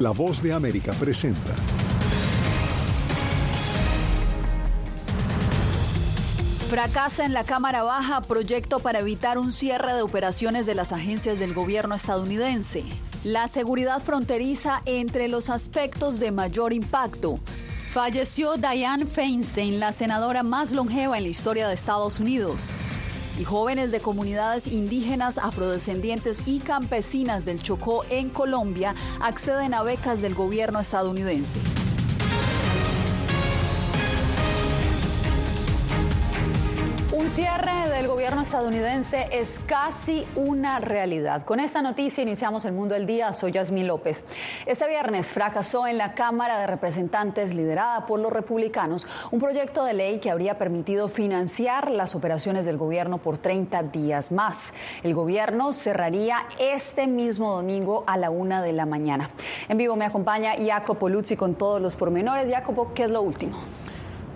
La voz de América presenta. Fracasa en la Cámara Baja proyecto para evitar un cierre de operaciones de las agencias del gobierno estadounidense. La seguridad fronteriza entre los aspectos de mayor impacto. Falleció Dianne Feinstein, la senadora más longeva en la historia de Estados Unidos. Y jóvenes de comunidades indígenas, afrodescendientes y campesinas del Chocó en Colombia acceden a becas del gobierno estadounidense. Un cierre del gobierno estadounidense es casi una realidad. Con esta noticia iniciamos el mundo del día. Soy Yasmín López. Este viernes fracasó en la Cámara de Representantes, liderada por los republicanos, un proyecto de ley que habría permitido financiar las operaciones del gobierno por 30 días más. El gobierno cerraría este mismo domingo a la una de la mañana. En vivo me acompaña Jacopo Luzzi con todos los pormenores. Jacopo, ¿qué es lo último?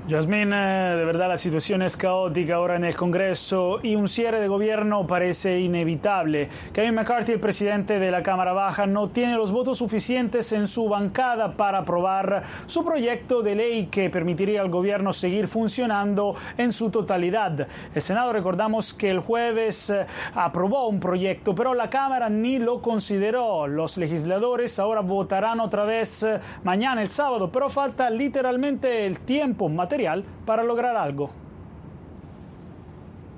Yasmín, eh, de verdad la situación es caótica ahora en el Congreso y un cierre de gobierno parece inevitable. Kevin McCarthy, el presidente de la Cámara Baja, no tiene los votos suficientes en su bancada para aprobar su proyecto de ley que permitiría al gobierno seguir funcionando en su totalidad. El Senado, recordamos que el jueves eh, aprobó un proyecto, pero la Cámara ni lo consideró. Los legisladores ahora votarán otra vez eh, mañana, el sábado, pero falta literalmente el tiempo material para lograr algo.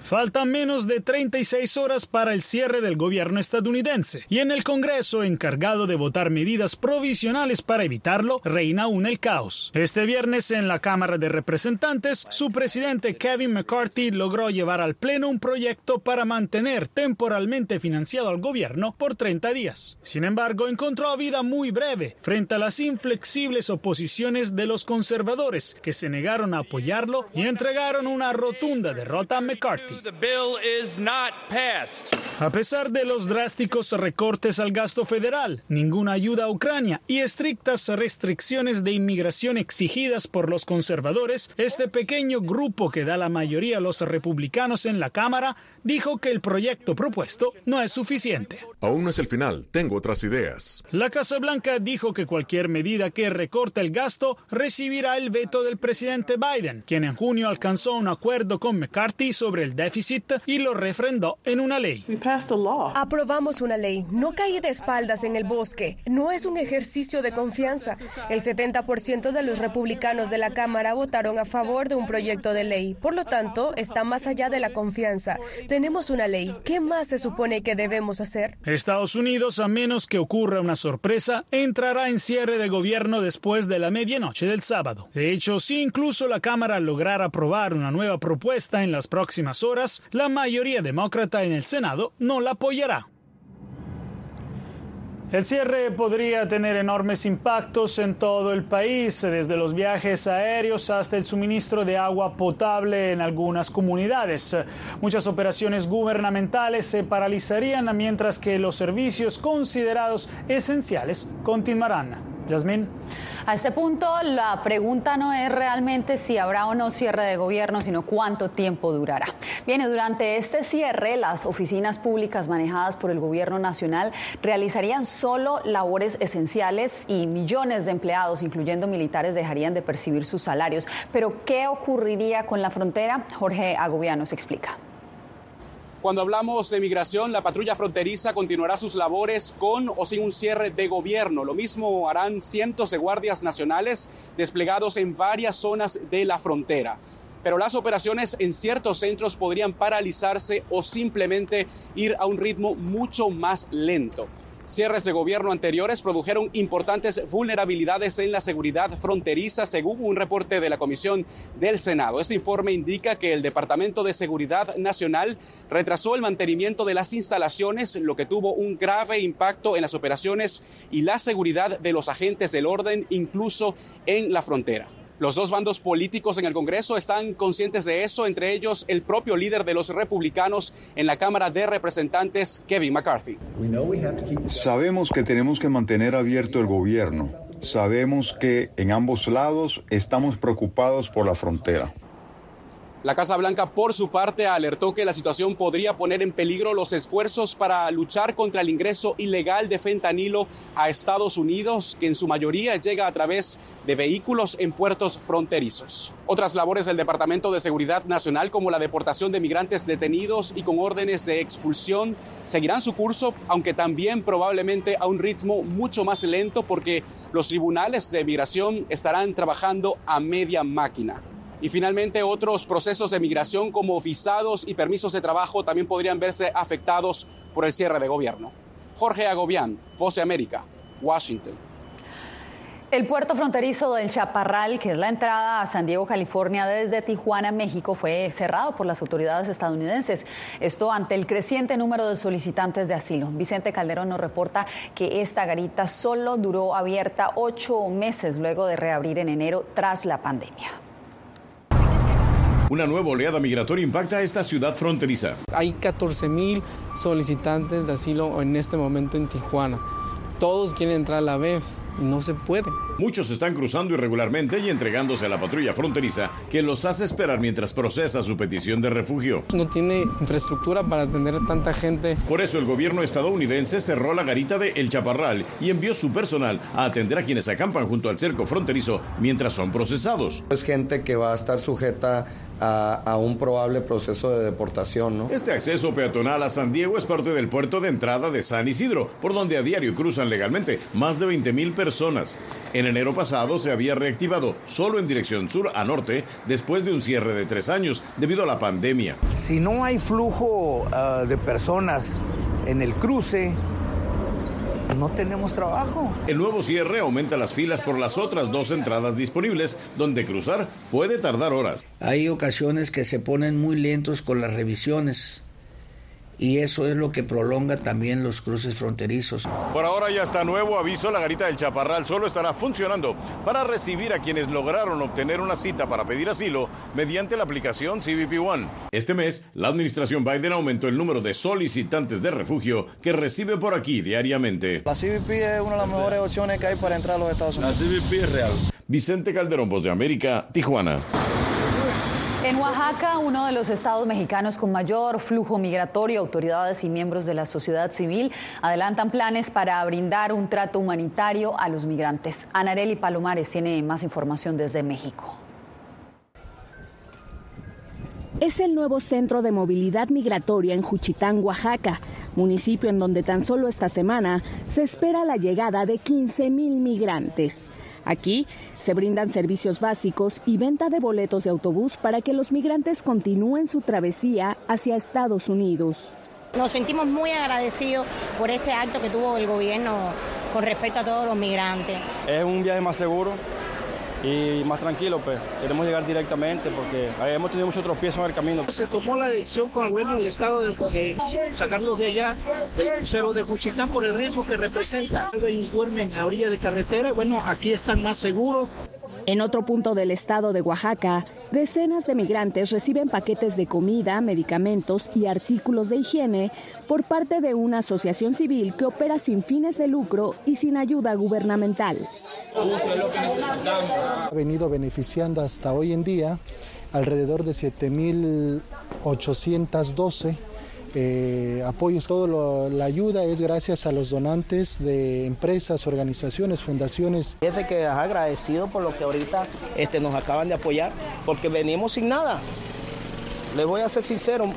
Faltan menos de 36 horas para el cierre del gobierno estadounidense y en el Congreso encargado de votar medidas provisionales para evitarlo reina aún el caos. Este viernes en la Cámara de Representantes, su presidente Kevin McCarthy logró llevar al Pleno un proyecto para mantener temporalmente financiado al gobierno por 30 días. Sin embargo, encontró vida muy breve frente a las inflexibles oposiciones de los conservadores que se negaron a apoyarlo y entregaron una rotunda derrota a McCarthy. A pesar de los drásticos recortes al gasto federal, ninguna ayuda a Ucrania y estrictas restricciones de inmigración exigidas por los conservadores, este pequeño grupo que da la mayoría a los republicanos en la Cámara dijo que el proyecto propuesto no es suficiente. Aún no es el final, tengo otras ideas. La Casa Blanca dijo que cualquier medida que recorte el gasto recibirá el veto del presidente Biden, quien en junio alcanzó un acuerdo con McCarthy sobre el déficit y lo refrendó en una ley. Aprobamos una ley. No caí de espaldas en el bosque. No es un ejercicio de confianza. El 70% de los republicanos de la Cámara votaron a favor de un proyecto de ley. Por lo tanto, está más allá de la confianza. Tenemos una ley. ¿Qué más se supone que debemos hacer? Estados Unidos, a menos que ocurra una sorpresa, entrará en cierre de gobierno después de la medianoche del sábado. De hecho, si incluso la Cámara lograra aprobar una nueva propuesta en las próximas horas, la mayoría demócrata en el Senado no la apoyará. El cierre podría tener enormes impactos en todo el país, desde los viajes aéreos hasta el suministro de agua potable en algunas comunidades. Muchas operaciones gubernamentales se paralizarían mientras que los servicios considerados esenciales continuarán. Yasmín. A este punto, la pregunta no es realmente si habrá o no cierre de gobierno, sino cuánto tiempo durará. Viene, durante este cierre, las oficinas públicas manejadas por el gobierno nacional realizarían solo labores esenciales y millones de empleados, incluyendo militares, dejarían de percibir sus salarios. Pero, ¿qué ocurriría con la frontera? Jorge Agobiano se explica. Cuando hablamos de migración, la patrulla fronteriza continuará sus labores con o sin un cierre de gobierno. Lo mismo harán cientos de guardias nacionales desplegados en varias zonas de la frontera. Pero las operaciones en ciertos centros podrían paralizarse o simplemente ir a un ritmo mucho más lento. Cierres de gobierno anteriores produjeron importantes vulnerabilidades en la seguridad fronteriza, según un reporte de la Comisión del Senado. Este informe indica que el Departamento de Seguridad Nacional retrasó el mantenimiento de las instalaciones, lo que tuvo un grave impacto en las operaciones y la seguridad de los agentes del orden, incluso en la frontera. Los dos bandos políticos en el Congreso están conscientes de eso, entre ellos el propio líder de los republicanos en la Cámara de Representantes, Kevin McCarthy. Sabemos que tenemos que mantener abierto el gobierno. Sabemos que en ambos lados estamos preocupados por la frontera. La Casa Blanca, por su parte, alertó que la situación podría poner en peligro los esfuerzos para luchar contra el ingreso ilegal de fentanilo a Estados Unidos, que en su mayoría llega a través de vehículos en puertos fronterizos. Otras labores del Departamento de Seguridad Nacional, como la deportación de migrantes detenidos y con órdenes de expulsión, seguirán su curso, aunque también probablemente a un ritmo mucho más lento, porque los tribunales de migración estarán trabajando a media máquina. Y finalmente otros procesos de migración como visados y permisos de trabajo también podrían verse afectados por el cierre de gobierno. Jorge Agobián, Voce América, Washington. El puerto fronterizo del Chaparral, que es la entrada a San Diego, California, desde Tijuana, México, fue cerrado por las autoridades estadounidenses. Esto ante el creciente número de solicitantes de asilo. Vicente Calderón nos reporta que esta garita solo duró abierta ocho meses luego de reabrir en enero tras la pandemia. Una nueva oleada migratoria impacta a esta ciudad fronteriza. Hay 14 mil solicitantes de asilo en este momento en Tijuana. Todos quieren entrar a la vez no se puede. Muchos están cruzando irregularmente y entregándose a la patrulla fronteriza que los hace esperar mientras procesa su petición de refugio. No tiene infraestructura para atender a tanta gente. Por eso el gobierno estadounidense cerró la garita de El Chaparral y envió su personal a atender a quienes acampan junto al cerco fronterizo mientras son procesados. Es gente que va a estar sujeta a, un probable proceso de deportación. ¿no? Este acceso peatonal a San Diego es parte del puerto de entrada de San Isidro, por donde a diario cruzan legalmente más de 20 mil personas. En enero pasado se había reactivado solo en dirección sur a norte después de un cierre de tres años debido a la pandemia. Si no hay flujo ah, de personas en el cruce, no tenemos trabajo. El nuevo cierre aumenta las filas por las otras dos entradas disponibles, donde cruzar puede tardar horas. Hay ocasiones que se ponen muy lentos con las revisiones y eso es lo que prolonga también los cruces fronterizos. Por ahora ya está nuevo aviso, la garita del Chaparral solo estará funcionando para recibir a quienes lograron obtener una cita para pedir asilo mediante la aplicación CBP One. Este mes, la administración Biden aumentó el número de solicitantes de refugio que recibe por aquí diariamente. La CBP es una de las mejores opciones que hay para entrar a los Estados Unidos. La CBP es real. Vicente Calderón, Voz de América, Tijuana. En Oaxaca, uno de los estados mexicanos con mayor flujo migratorio, autoridades y miembros de la sociedad civil adelantan planes para brindar un trato humanitario a los migrantes. Anareli Palomares tiene más información desde México. Es el nuevo centro de movilidad migratoria en Juchitán, Oaxaca, municipio en donde tan solo esta semana se espera la llegada de 15 mil migrantes. Aquí se brindan servicios básicos y venta de boletos de autobús para que los migrantes continúen su travesía hacia Estados Unidos. Nos sentimos muy agradecidos por este acto que tuvo el gobierno con respecto a todos los migrantes. Es un viaje más seguro, y más tranquilo, pues queremos llegar directamente porque hemos tenido muchos tropiezos en el camino. Se tomó la decisión con el gobierno del estado de, sacarlos de allá, cero de Juchitán por el riesgo que representa. Y duermen a orilla de carretera, bueno, aquí están más seguros. En otro punto del estado de Oaxaca, decenas de migrantes reciben paquetes de comida, medicamentos y artículos de higiene por parte de una asociación civil que opera sin fines de lucro y sin ayuda gubernamental. Ha venido beneficiando hasta hoy en día alrededor de 7.812 eh, apoyos. Toda la ayuda es gracias a los donantes de empresas, organizaciones, fundaciones. Fíjese que agradecido por lo que ahorita este, nos acaban de apoyar, porque venimos sin nada. Les voy a ser sincero,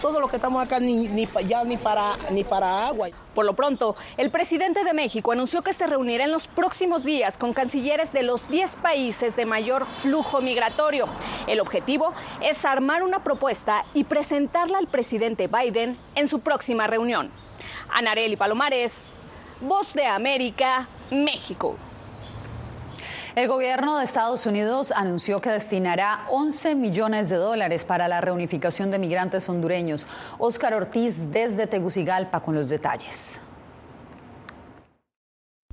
todo lo que estamos acá ni, ni, ya ni para, ni para agua. Por lo pronto, el presidente de México anunció que se reunirá en los próximos días con cancilleres de los 10 países de mayor flujo migratorio. El objetivo es armar una propuesta y presentarla al presidente Biden en su próxima reunión. Anareli Palomares, Voz de América, México. El gobierno de Estados Unidos anunció que destinará 11 millones de dólares para la reunificación de migrantes hondureños. Óscar Ortiz desde Tegucigalpa con los detalles.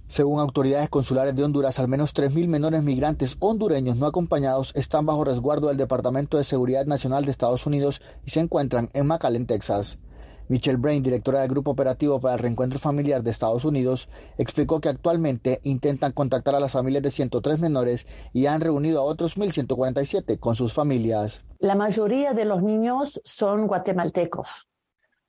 Según autoridades consulares de Honduras, al menos 3.000 menores migrantes hondureños no acompañados están bajo resguardo del Departamento de Seguridad Nacional de Estados Unidos y se encuentran en McAllen, Texas. Michelle Brain, directora del Grupo Operativo para el Reencuentro Familiar de Estados Unidos, explicó que actualmente intentan contactar a las familias de 103 menores y han reunido a otros 1.147 con sus familias. la mayoría de los niños son guatemaltecos.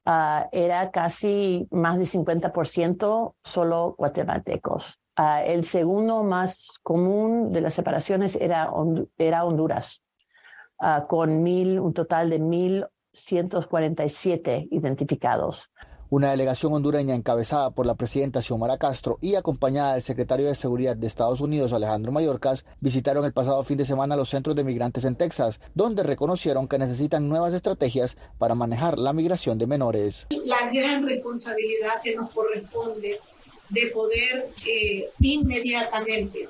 Ah, era casi más de 50% solo guatemaltecos. Ah, el segundo más común de las separaciones era, Honduras, ah, con mil, un total de 1.147 identificados. Una delegación hondureña encabezada por la presidenta Xiomara Castro y acompañada del secretario de Seguridad de Estados Unidos Alejandro Mayorkas visitaron el pasado fin de semana los centros de migrantes en Texas, donde reconocieron que necesitan nuevas estrategias para manejar la migración de menores. La gran responsabilidad que nos corresponde de poder eh, inmediatamente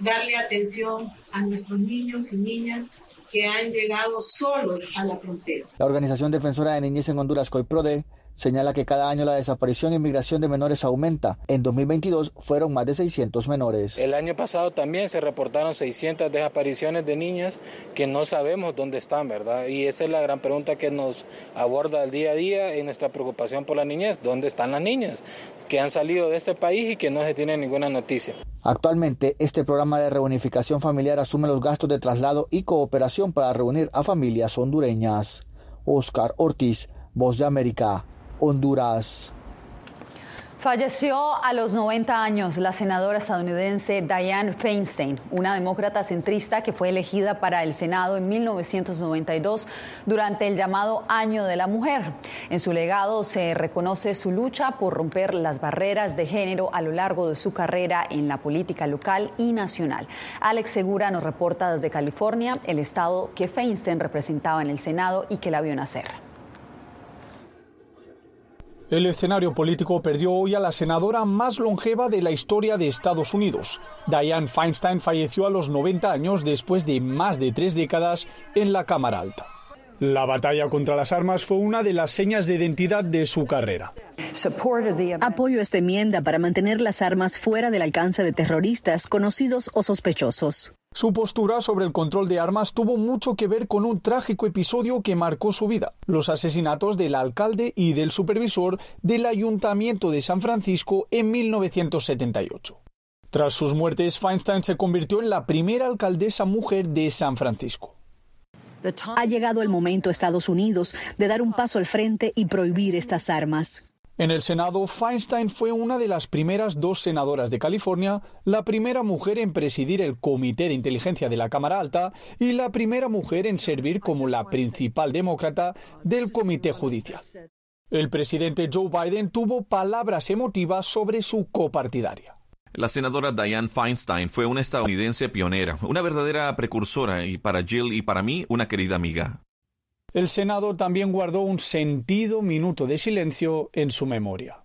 darle atención a nuestros niños y niñas que han llegado solos a la frontera. La Organización Defensora de Niñez en Honduras, COIPRODE, señala que cada año la desaparición y migración de menores aumenta. En 2022 fueron más de 600 menores. El año pasado también se reportaron 600 desapariciones de niñas que no sabemos dónde están, ¿verdad? Y esa es la gran pregunta que nos aborda el día a día en nuestra preocupación por la niñez. ¿Dónde están las niñas que han salido de este país y que no se tiene ninguna noticia? Actualmente, este programa de reunificación familiar asume los gastos de traslado y cooperación para reunir a familias hondureñas. Oscar Ortiz, Voz de América. Honduras. Falleció a los 90 años la senadora estadounidense Dianne Feinstein, una demócrata centrista que fue elegida para el Senado en 1992 durante el llamado Año de la Mujer. En su legado se reconoce su lucha por romper las barreras de género a lo largo de su carrera en la política local y nacional. Alex Segura nos reporta desde California, el estado que Feinstein representaba en el Senado y que la vio nacer. El escenario político perdió hoy a la senadora más longeva de la historia de Estados Unidos. Dianne Feinstein falleció a los 90 años después de más de tres décadas en la Cámara Alta. La batalla contra las armas fue una de las señas de identidad de su carrera. Apoyo esta enmienda para mantener las armas fuera del alcance de terroristas conocidos o sospechosos. Su postura sobre el control de armas tuvo mucho que ver con un trágico episodio que marcó su vida, los asesinatos del alcalde y del supervisor del Ayuntamiento de San Francisco en 1978. Tras sus muertes, Feinstein se convirtió en la primera alcaldesa mujer de San Francisco. Ha llegado el momento, Estados Unidos, de dar un paso al frente y prohibir estas armas. En el Senado, Feinstein fue una de las primeras dos senadoras de California, la primera mujer en presidir el Comité de Inteligencia de la Cámara Alta y la primera mujer en servir como la principal demócrata del Comité Judicial. El presidente Joe Biden tuvo palabras emotivas sobre su copartidaria. La senadora Dianne Feinstein fue una estadounidense pionera, una verdadera precursora y para Jill y para mí una querida amiga. El Senado también guardó un sentido minuto de silencio en su memoria.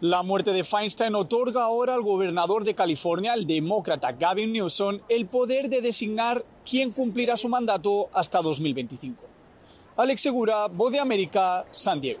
La muerte de Feinstein otorga ahora al gobernador de California, el demócrata Gavin Newsom, el poder de designar quién cumplirá su mandato hasta 2025. Alex Segura, Voz de América, San Diego.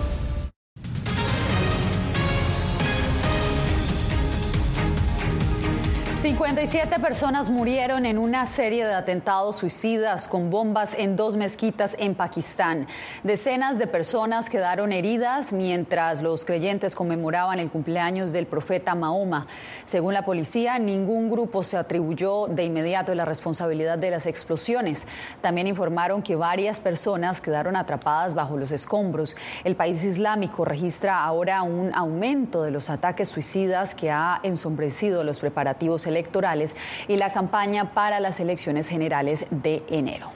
57 personas murieron en una serie de atentados suicidas con bombas en dos mezquitas en Pakistán. Decenas de personas quedaron heridas mientras los creyentes conmemoraban el cumpleaños del profeta Mahoma. Según la policía, ningún grupo se atribuyó de inmediato la responsabilidad de las explosiones. También informaron que varias personas quedaron atrapadas bajo los escombros. El país islámico registra ahora un aumento de los ataques suicidas que ha ensombrecido los preparativos electorales y la campaña para las elecciones generales de enero.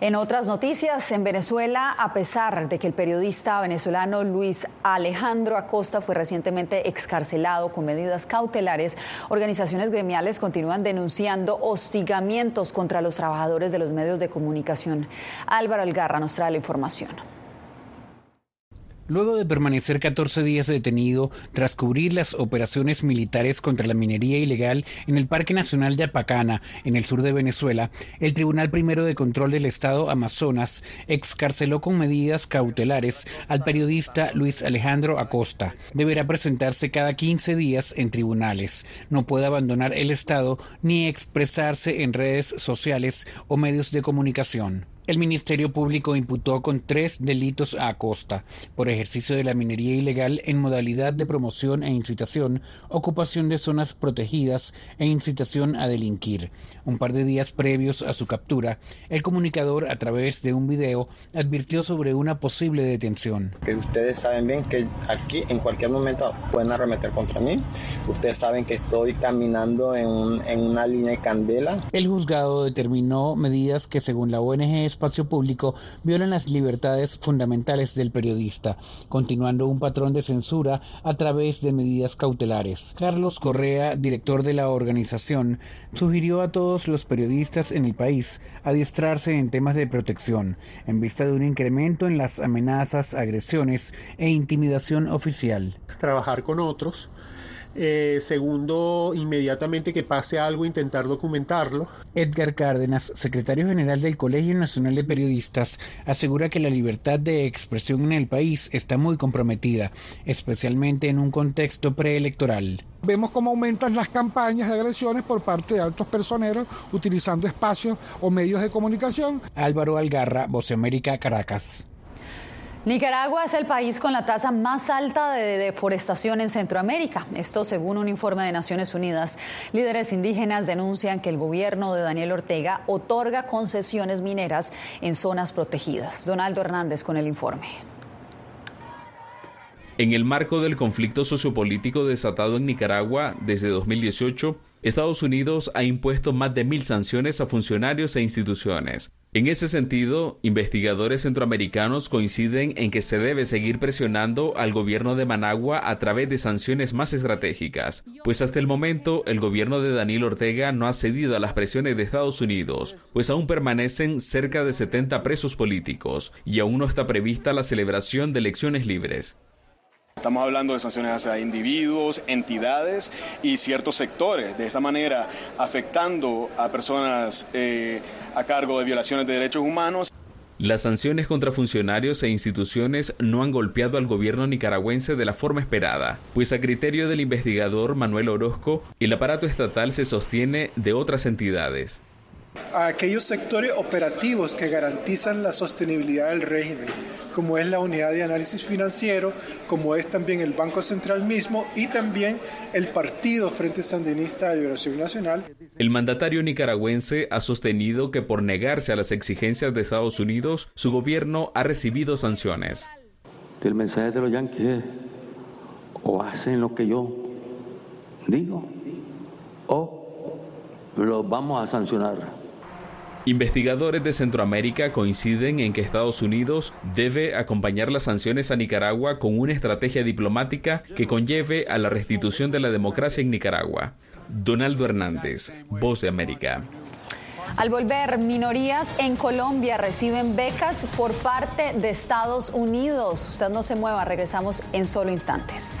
En otras noticias, en Venezuela, a pesar de que el periodista venezolano Luis Alejandro Acosta fue recientemente excarcelado con medidas cautelares, organizaciones gremiales continúan denunciando hostigamientos contra los trabajadores de los medios de comunicación. Álvaro Algarra nos trae la información. Luego de permanecer 14 días detenido tras cubrir las operaciones militares contra la minería ilegal en el Parque Nacional de Apacana, en el sur de Venezuela, el Tribunal Primero de Control del Estado Amazonas excarceló con medidas cautelares al periodista Luis Alejandro Acosta. Deberá presentarse cada 15 días en tribunales. No puede abandonar el Estado ni expresarse en redes sociales o medios de comunicación. El Ministerio Público imputó con tres delitos a Acosta por ejercicio de la minería ilegal en modalidad de promoción e incitación, ocupación de zonas protegidas e incitación a delinquir. Un par de días previos a su captura, el comunicador a través de un video advirtió sobre una posible detención. ustedes saben bien que aquí en cualquier momento pueden arremeter contra mí. Ustedes saben que estoy caminando en, en una línea de candela. El juzgado determinó medidas que según la ONG espacio público violan las libertades fundamentales del periodista, continuando un patrón de censura a través de medidas cautelares. Carlos Correa, director de la organización, sugirió a todos los periodistas en el país adiestrarse en temas de protección, en vista de un incremento en las amenazas, agresiones e intimidación oficial. Trabajar con otros eh, segundo, inmediatamente que pase algo, intentar documentarlo. Edgar Cárdenas, secretario general del Colegio Nacional de Periodistas, asegura que la libertad de expresión en el país está muy comprometida, especialmente en un contexto preelectoral. Vemos cómo aumentan las campañas de agresiones por parte de altos personeros utilizando espacios o medios de comunicación. Álvaro Algarra, Voce América, Caracas. Nicaragua es el país con la tasa más alta de deforestación en Centroamérica. Esto según un informe de Naciones Unidas. Líderes indígenas denuncian que el gobierno de Daniel Ortega otorga concesiones mineras en zonas protegidas. Donaldo Hernández con el informe. En el marco del conflicto sociopolítico desatado en Nicaragua desde 2018, Estados Unidos ha impuesto más de mil sanciones a funcionarios e instituciones. En ese sentido, investigadores centroamericanos coinciden en que se debe seguir presionando al gobierno de Managua a través de sanciones más estratégicas, pues hasta el momento el gobierno de Daniel Ortega no ha cedido a las presiones de Estados Unidos, pues aún permanecen cerca de 70 presos políticos y aún no está prevista la celebración de elecciones libres. Estamos hablando de sanciones hacia individuos, entidades y ciertos sectores, de esta manera afectando a personas eh, a cargo de violaciones de derechos humanos. Las sanciones contra funcionarios e instituciones no han golpeado al gobierno nicaragüense de la forma esperada, pues a criterio del investigador Manuel Orozco, el aparato estatal se sostiene de otras entidades a aquellos sectores operativos que garantizan la sostenibilidad del régimen, como es la unidad de análisis financiero, como es también el Banco Central mismo y también el Partido Frente Sandinista de Liberación Nacional. El mandatario nicaragüense ha sostenido que por negarse a las exigencias de Estados Unidos, su gobierno ha recibido sanciones. El mensaje de los yanquis o hacen lo que yo digo o los vamos a sancionar. Investigadores de Centroamérica coinciden en que Estados Unidos debe acompañar las sanciones a Nicaragua con una estrategia diplomática que conlleve a la restitución de la democracia en Nicaragua. Donaldo Hernández, Voz de América. Al volver, minorías en Colombia reciben becas por parte de Estados Unidos. Usted no se mueva, regresamos en solo instantes.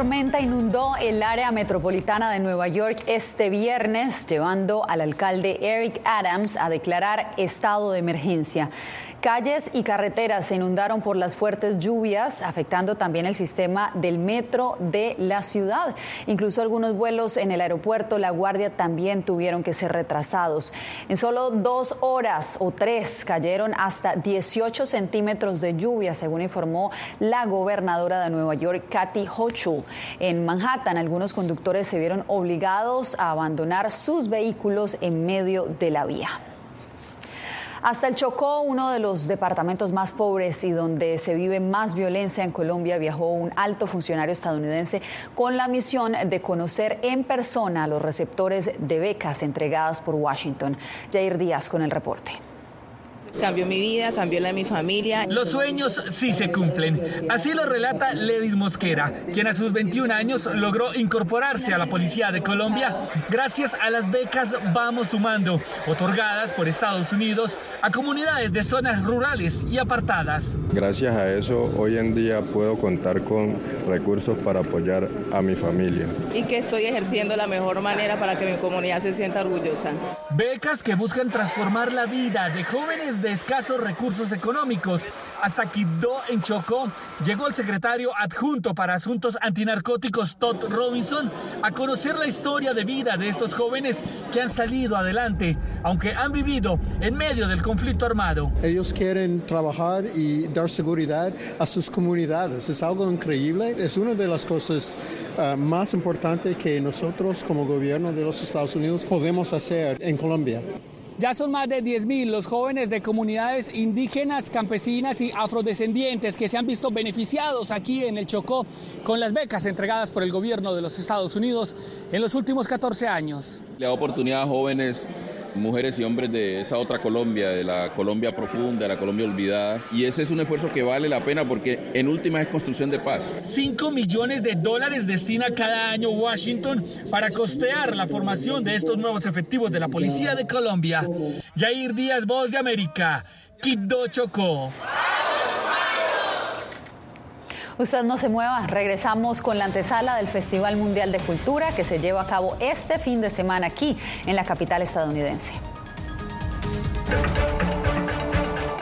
Tormenta inundó el área metropolitana de Nueva York este viernes, llevando al alcalde Eric Adams a declarar estado de emergencia. Calles y carreteras se inundaron por las fuertes lluvias, afectando también el sistema del metro de la ciudad. Incluso algunos vuelos en el aeropuerto La Guardia también tuvieron que ser retrasados. En solo dos horas o tres cayeron hasta 18 centímetros de lluvia, según informó la gobernadora de Nueva York, Kathy Hochul. En Manhattan, algunos conductores se vieron obligados a abandonar sus vehículos en medio de la vía. Hasta el Chocó, uno de los departamentos más pobres y donde se vive más violencia en Colombia, viajó un alto funcionario estadounidense con la misión de conocer en persona a los receptores de becas entregadas por Washington. Jair Díaz con el reporte. Cambió mi vida, cambió la de mi familia. Los sueños sí se cumplen. Así lo relata Ledis Mosquera, quien a sus 21 años logró incorporarse a la Policía de Colombia gracias a las becas Vamos Sumando, otorgadas por Estados Unidos a comunidades de zonas rurales y apartadas. Gracias a eso, hoy en día puedo contar con recursos para apoyar a mi familia. Y que estoy ejerciendo la mejor manera para que mi comunidad se sienta orgullosa. Becas que buscan transformar la vida de jóvenes de escasos recursos económicos. Hasta Quibdó, en Chocó, llegó el secretario adjunto para asuntos antinarcóticos, Todd Robinson, a conocer la historia de vida de estos jóvenes que han salido adelante, aunque han vivido en medio del conflicto armado. Ellos quieren trabajar y dar seguridad a sus comunidades. Es algo increíble. Es una de las cosas uh, más importantes que nosotros como gobierno de los Estados Unidos podemos hacer en Colombia. Ya son más de 10.000 los jóvenes de comunidades indígenas, campesinas y afrodescendientes que se han visto beneficiados aquí en el Chocó con las becas entregadas por el gobierno de los Estados Unidos en los últimos 14 años. Le da oportunidad a jóvenes mujeres y hombres de esa otra Colombia, de la Colombia profunda, la Colombia olvidada. Y ese es un esfuerzo que vale la pena porque en última es construcción de paz. 5 millones de dólares destina cada año Washington para costear la formación de estos nuevos efectivos de la Policía de Colombia. Jair Díaz, Voz de América, Quito Chocó. Usted no se mueva, regresamos con la antesala del Festival Mundial de Cultura que se lleva a cabo este fin de semana aquí en la capital estadounidense.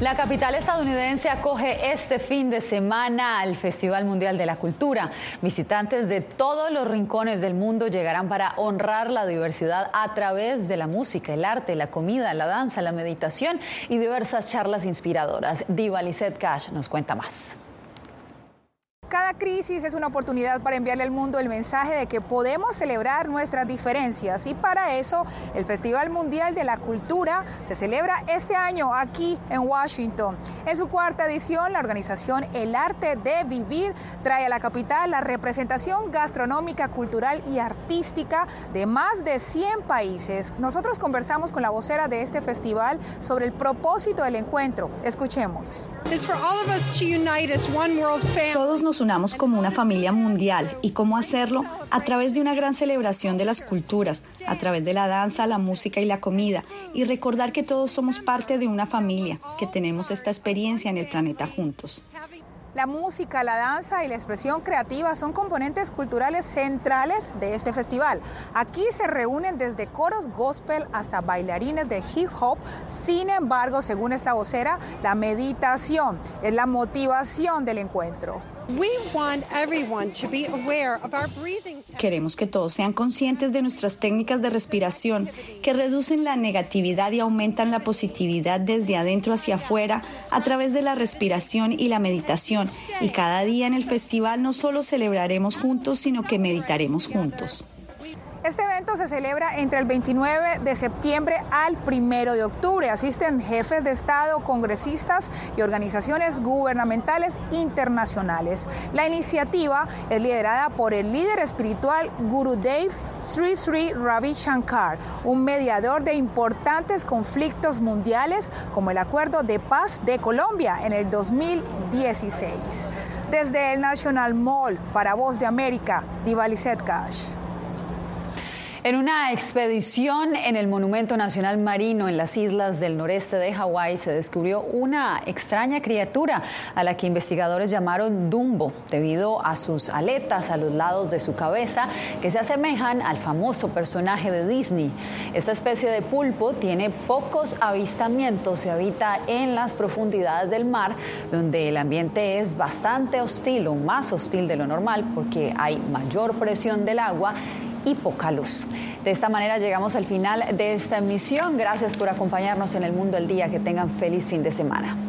La capital estadounidense acoge este fin de semana al Festival Mundial de la Cultura. Visitantes de todos los rincones del mundo llegarán para honrar la diversidad a través de la música, el arte, la comida, la danza, la meditación y diversas charlas inspiradoras. Diva Lizette Cash nos cuenta más. Cada crisis es una oportunidad para enviarle al mundo el mensaje de que podemos celebrar nuestras diferencias y para eso el Festival Mundial de la Cultura se celebra este año aquí en Washington. En su cuarta edición, la organización El Arte de Vivir trae a la capital la representación gastronómica, cultural y artística de más de 100 países. Nosotros conversamos con la vocera de este festival sobre el propósito del encuentro. Escuchemos. Todos nos unamos como una familia mundial y cómo hacerlo a través de una gran celebración de las culturas, a través de la danza, la música y la comida y recordar que todos somos parte de una familia, que tenemos esta experiencia en el planeta juntos. La música, la danza y la expresión creativa son componentes culturales centrales de este festival. Aquí se reúnen desde coros gospel hasta bailarines de hip hop. Sin embargo, según esta vocera, la meditación es la motivación del encuentro. Queremos que todos sean conscientes de nuestras técnicas de respiración que reducen la negatividad y aumentan la positividad desde adentro hacia afuera a través de la respiración y la meditación. Y cada día en el festival no solo celebraremos juntos, sino que meditaremos juntos. Este evento se celebra entre el 29 de septiembre al 1 de octubre. Asisten jefes de Estado, congresistas y organizaciones gubernamentales internacionales. La iniciativa es liderada por el líder espiritual Gurudev Sri Sri Ravi Shankar, un mediador de importantes conflictos mundiales como el Acuerdo de Paz de Colombia en el 2016. Desde el National Mall para Voz de América, Diva Lizette Cash. En una expedición en el Monumento Nacional Marino en las islas del noreste de Hawái se descubrió una extraña criatura a la que investigadores llamaron Dumbo debido a sus aletas a los lados de su cabeza que se asemejan al famoso personaje de Disney. Esta especie de pulpo tiene pocos avistamientos y habita en las profundidades del mar donde el ambiente es bastante hostil o más hostil de lo normal porque hay mayor presión del agua y poca luz. De esta manera llegamos al final de esta emisión. Gracias por acompañarnos en el mundo del día. Que tengan feliz fin de semana.